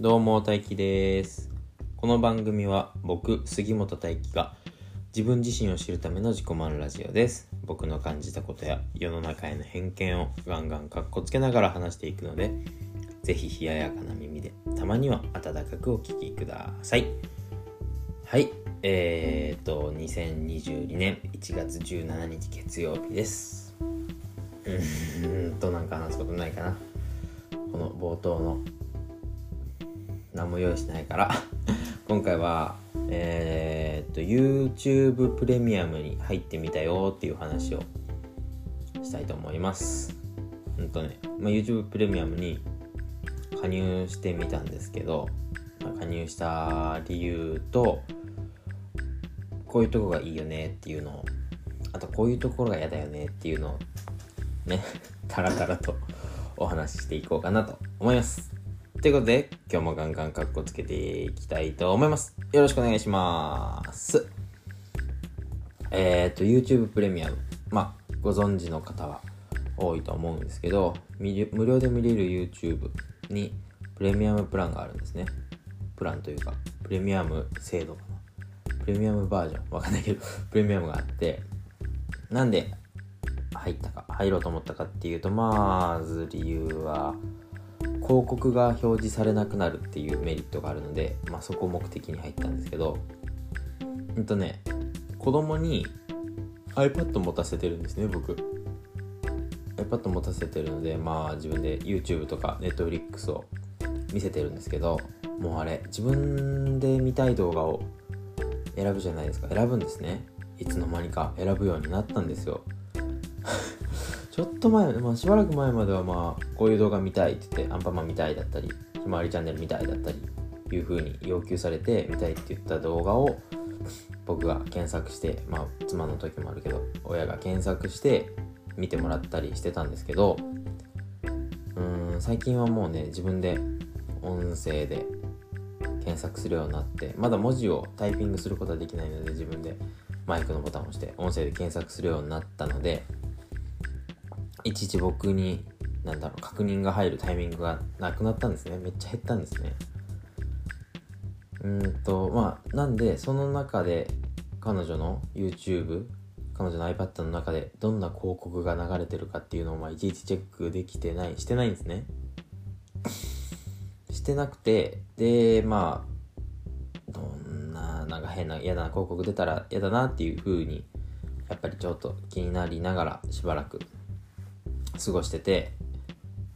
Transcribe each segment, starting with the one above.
どうも大輝です。この番組は僕杉本大輝が自分自身を知るための自己満ラジオです。僕の感じたことや世の中への偏見をガンガンかっこつけながら話していくのでぜひ冷ややかな耳でたまには温かくお聞きください。はいえーと2022年1月17日月曜日です。うーんとなんか話すことないかな。この冒頭の何も用意しないから。今回はえー、っと YouTube プレミアムに入ってみたよっていう話をしたいと思います。うんとね、まあ、YouTube プレミアムに加入してみたんですけど、まあ、加入した理由とこういうとこがいいよねっていうのをあとこういうところが嫌だよねっていうのをね タラタラとお話ししていこうかなと思います。ということで今日もガンガンカッコつけていきたいと思います。よろしくお願いします。えっ、ー、と YouTube プレミアム。まあご存知の方は多いと思うんですけど無料で見れる YouTube にプレミアムプランがあるんですね。プランというかプレミアム制度かな。プレミアムバージョン。わかんないけど プレミアムがあって。なんで入ったか入ろうと思ったかっていうとまず理由は広告が表示されなくなるっていうメリットがあるので、まあ、そこを目的に入ったんですけどうんとね子供に iPad 持たせてるんですね僕。iPad 持たせてるのでまあ自分で YouTube とか Netflix を見せてるんですけどもうあれ自分で見たい動画を選ぶじゃないですか。選ぶんですね。いつの間にか選ぶようになったんですよ。ちょっと前、まあ、しばらく前まではまあこういう動画見たいって言ってアンパンマン見たいだったりひまわりチャンネル見たいだったりいう風に要求されて見たいって言った動画を僕が検索してまあ妻の時もあるけど親が検索して見てもらったりしてたんですけどうーん最近はもうね自分で音声で検索するようになってまだ文字をタイピングすることはできないので自分でマイクのボタンを押して音声で検索するようになったのでいちいち僕になんだろう確認が入るタイミングがなくなったんですね。めっちゃ減ったんですね。うんとまあなんでその中で彼女の YouTube 彼女の iPad の中でどんな広告が流れてるかっていうのをまあいちいちチェックできてないしてないんですね。してなくてでまあどんななんか変な嫌な広告出たら嫌だなっていう風にやっぱりちょっと気になりながらしばらく過ごしてて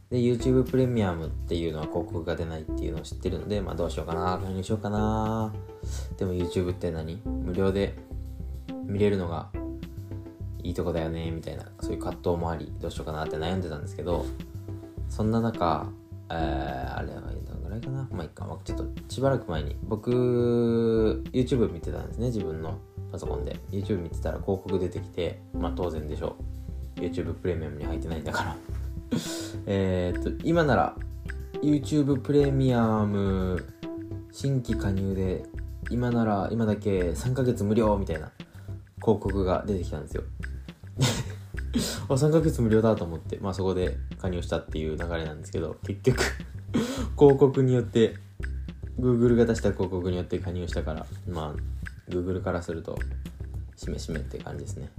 で YouTube プレミアムっていうのは広告が出ないっていうのを知ってるのでまあどうしようかな加入しようかな。でも YouTube って何？無料で見れるのがいいとこだよねみたいなそういう葛藤もありどうしようかなって悩んでたんですけどそんな中えー、あれはどのぐらいかな？まあいいか、ちょっとしばらく前に僕 YouTube 見てたんですね自分のパソコンで。YouTube 見てたら広告出てきてまあ当然でしょう。YouTube プレミアムに入ってないんだから。えっと今なら YouTube プレミアム新規加入で今なら今だけ3ヶ月無料みたいな広告が出てきたんですよ。あ3ヶ月無料だと思ってまあそこで加入したっていう流れなんですけど結局 広告によって Google が出した広告によって加入したからまあ Google からするとしめしめって感じですね。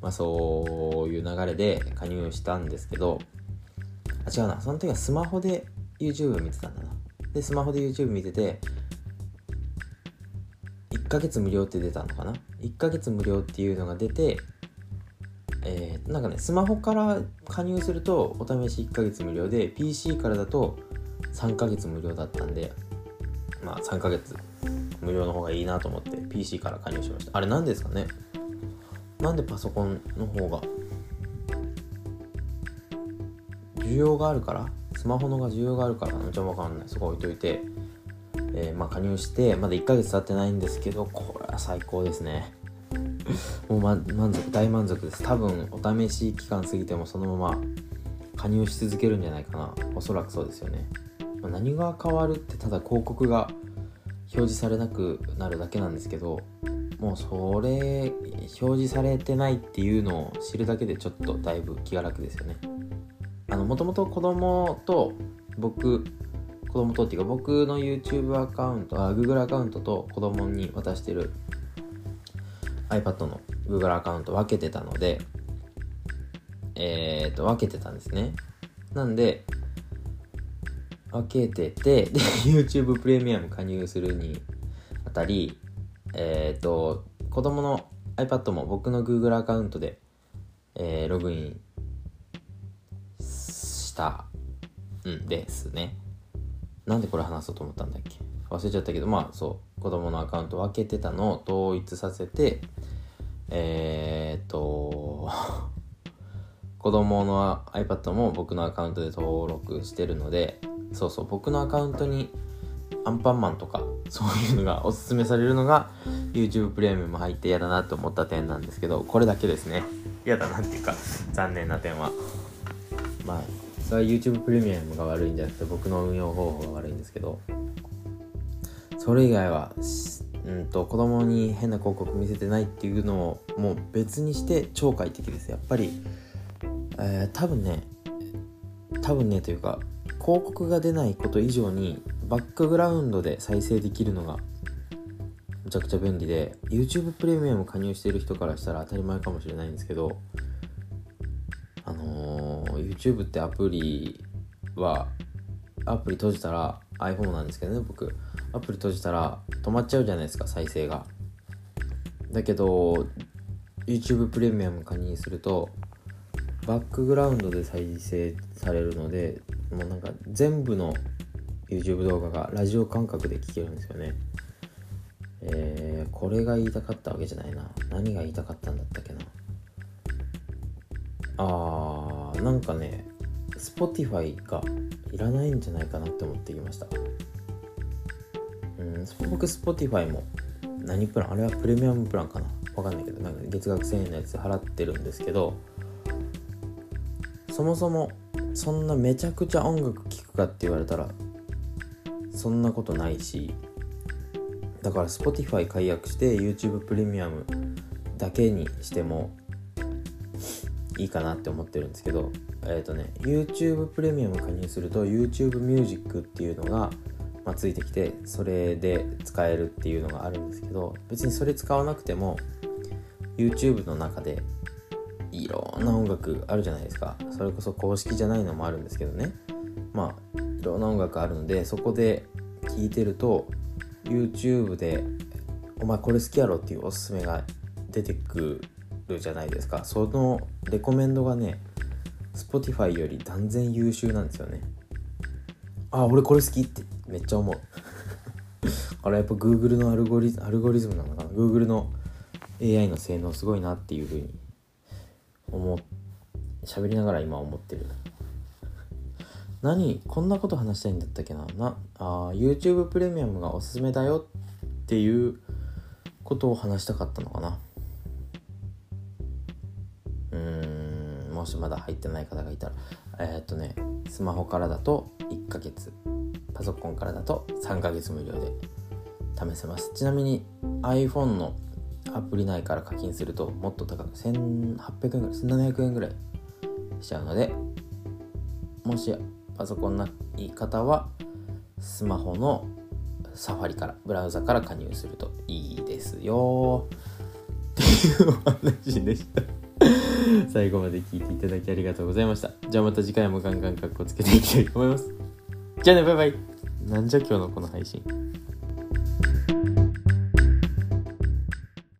まあそういう流れで加入したんですけどあ違うな。その時はスマホで YouTube 見てたんだな。でスマホで YouTube 見てて1ヶ月無料って出たのかな？1ヶ月無料っていうのが出てえー、なんかねスマホから加入するとお試し1ヶ月無料で PC からだと3ヶ月無料だったんでまあ3ヶ月無料の方がいいなと思って PC から加入しました。あれ何ですかね？なんでパソコンの方が需要があるからスマホのが需要があるからのちゃわかんない。そこ置いといて、えー、まあ加入してまだ1ヶ月経ってないんですけどこれは最高ですね。もう、ま、満足大満足です。多分お試し期間過ぎてもそのまま加入し続けるんじゃないかな。おそらくそうですよね、まあ、何が変わるってただ広告が表示されなくなるだけなんですけどもうそれ表示されてないっていうのを知るだけでちょっとだいぶ気が楽ですよね。あのもともと子供と僕子供とっていうか僕の YouTube アカウントあ Google アカウントと子供に渡してる iPad の Google アカウント分けてたのでえっ、と分けてたんですね。なんで分けててで YouTube プレミアム加入するにあたりえっ、と子供の iPad も僕の Google アカウントで、えー、ログインしたんですね。なんでこれ話そうと思ったんだっけ？忘れちゃったけどまあそう子供のアカウント分けてたのを統一させてえー、っ と子供の iPad も僕のアカウントで登録してるのでそうそう僕のアカウントにアンパンマンとかそういうのがおすすめされるのが YouTube プレミアム入って嫌だなと思った点なんですけどこれだけですね。嫌だなっていうか残念な点は。まあそれは YouTube プレミアムが悪いんじゃなくて僕の運用方法が悪いんですけどそれ以外はうんと子供に変な広告見せてないっていうのをもう別にして超快適です。やっぱり、えー、多分ね多分ねというか広告が出ないこと以上にバックグラウンドで再生できるのがむちゃくちゃ便利で YouTube プレミアム加入している人からしたら当たり前かもしれないんですけどあのー、YouTube ってアプリはアプリ閉じたら iPhone なんですけどね僕。アプリ閉じたら止まっちゃうじゃないですか再生が。だけど YouTube プレミアム加入するとバックグラウンドで再生されるのでもうなんか全部の YouTube 動画がラジオ感覚で聴けるんですよね。えー、これが言いたかったわけじゃないな。何が言いたかったんだったっけな。あーなんかね Spotify がいらないんじゃないかなって思ってきました。うん僕 Spotify も何プラン？あれはプレミアムプランかな。わかんないけどなんか月額1000円のやつ払ってるんですけどそもそもそんなめちゃくちゃ音楽聴くかって言われたらそんなことないしだから Spotify 解約して YouTube プレミアムだけにしてもいいかなって思ってるんですけどえっ、ー、とね YouTube プレミアム加入すると YouTube ミュージックっていうのが、まあ、ついてきてそれで使えるっていうのがあるんですけど別にそれ使わなくても YouTube の中でいろんな音楽あるじゃないですか。それこそ公式じゃないのもあるんですけどね。まあいろんな音楽あるのでそこで聴いてると YouTube で「お前これ好きやろ」っていうおすすめが出てくるじゃないですか。そのレコメンドがね Spotify より断然優秀なんですよね。あ俺これ好きってめっちゃ思う。あれやっぱ Google のアルゴリアルゴリズムなのかな？Google の AI の性能すごいなっていうふうに思喋りながら今思ってる。何こんなこと話したいんだったっけな。なあ YouTube プレミアムがおすすめだよ。っていうことを話したかったのかな。うーんもしまだ入ってない方がいたら。えー、っとねスマホからだと1ヶ月。パソコンからだと3ヶ月無料で試せます。ちなみに iPhone のアプリ内から課金するともっと高く1800円ぐらい1700円ぐらいしちゃうのでもしパソコンない方はスマホのサファリからブラウザから加入するといいですよ。っていうお話でした。最後まで聞いていただきありがとうございました。じゃあまた次回もガンガンカッコつけていきたいと思います。じゃあねバイバイ。なんじゃ今日のこの配信。